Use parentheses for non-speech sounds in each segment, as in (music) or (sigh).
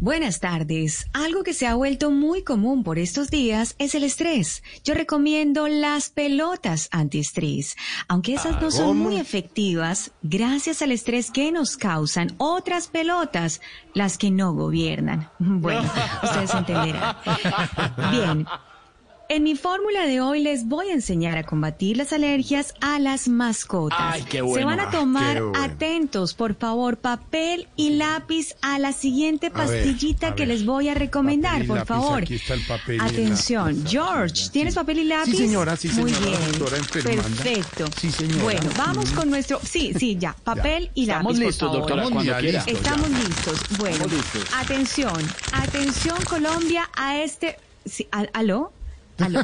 Buenas tardes. Algo que se ha vuelto muy común por estos días es el estrés. Yo recomiendo las pelotas antiestrés. Aunque esas no son muy efectivas, gracias al estrés que nos causan otras pelotas, las que no gobiernan. (laughs) Bueno, (laughs) ustedes entenderán. Bien. En mi fórmula de hoy les voy a enseñar a combatir las alergias a las mascotas. Ay, qué Se bueno. van a Ah, tomar bueno. atentos, por favor, papel y lápiz a la siguiente pastillita a que ver. les voy a recomendar, Papel y por lápiz, favor. aquí está el papel Atención, lápiz. George, ¿tienes papel y lápiz? señora, sí, Muy señora, bien. doctora enfermanda. Perfecto. Sí, señora. Bueno, vamos Mm. con nuestro Sí, sí, ya, papel y lápiz, Estamos por listos, favor. doctora, Estamos cuando ya quiera. listos. Estamos listos. Bueno, Estamos listos. atención, atención Colombia a este... sí, al- ¿Aló?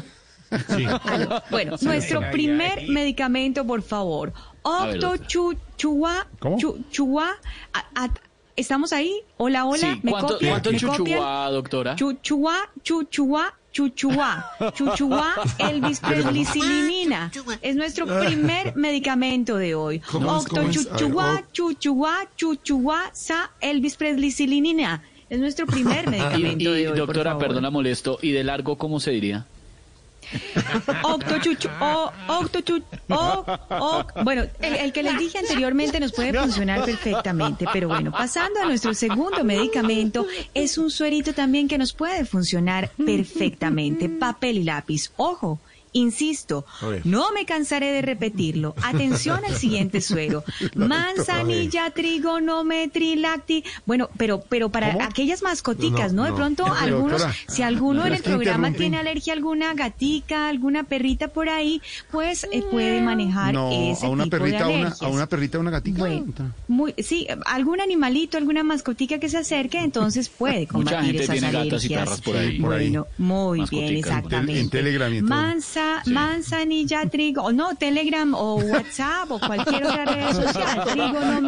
¿Aló? Aló. Bueno, nuestro primer medicamento, por favor. Doctora. chu, chua, ¿Cómo? chu- chua, a- a- ¿Estamos ahí? Hola, hola, Sí, ¿me ¿cuánto, copian? cuánto ¿Me chuchuá, copian? doctora? Chuchuá, chuchuá, chuchuá, chuchuá, el (laughs) bisprednisolinina. Es nuestro primer (laughs) medicamento de hoy. Octo chuchuá, chuchuá, chuchuá, sa, el bisprednisolinina. Es nuestro primer (laughs) medicamento y, de hoy, por doctora, favor. perdona molesto, ¿y de largo cómo se diría? Octo chuchu, o, octo chu, o, o- bueno, el que les dije anteriormente nos puede funcionar perfectamente, pero bueno, pasando a nuestro segundo medicamento, es un suerito también que nos puede funcionar perfectamente, papel y lápiz. Ojo. Insisto, no me cansaré de repetirlo. Atención al siguiente (laughs) suero. Manzanilla, trigonometri, lacti. Bueno, pero, pero para ¿Cómo? aquellas mascoticas, No, ¿no? De pronto Pero, algunos, doctora, si alguno en el programa tiene alergia a alguna gatica, alguna perrita por ahí, pues eh, puede manejar No, ese a una tipo perrita, de a una, alergias. a una perrita, a una gatica. Bueno, muy, sí, algún animalito, alguna mascotica que se acerque, entonces puede Mucha combatir gente esas tiene gatas y alergias. perras por ahí. Por ahí. Bueno, muy bien, exactamente. en Telegram y en todo. Mansa, manzanilla, trigo, o no, Telegram o WhatsApp o cualquier otra red social.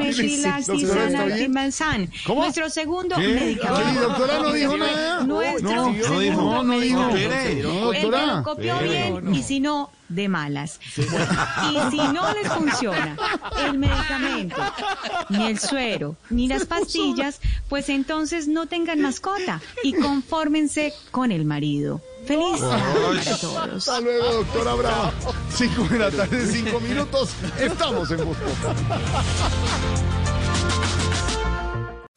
(laughs) Sí, ¿está salacti, bien? manzan. ¿Cómo? Nuestro segundo ¿Qué? medicamento. Ay, doctora, no dijo nada. Nuestro No, no dijo, no, no dijo. No, El que lo copió bien y si no, de malas. Y si no les funciona el medicamento, ni el suero, ni las pastillas, pues entonces no tengan mascota y confórmense con el marido. Feliz Navidad a todos. Hasta luego, doctora Brava. Cinco de la tarde, cinco minutos. Estamos en Populi.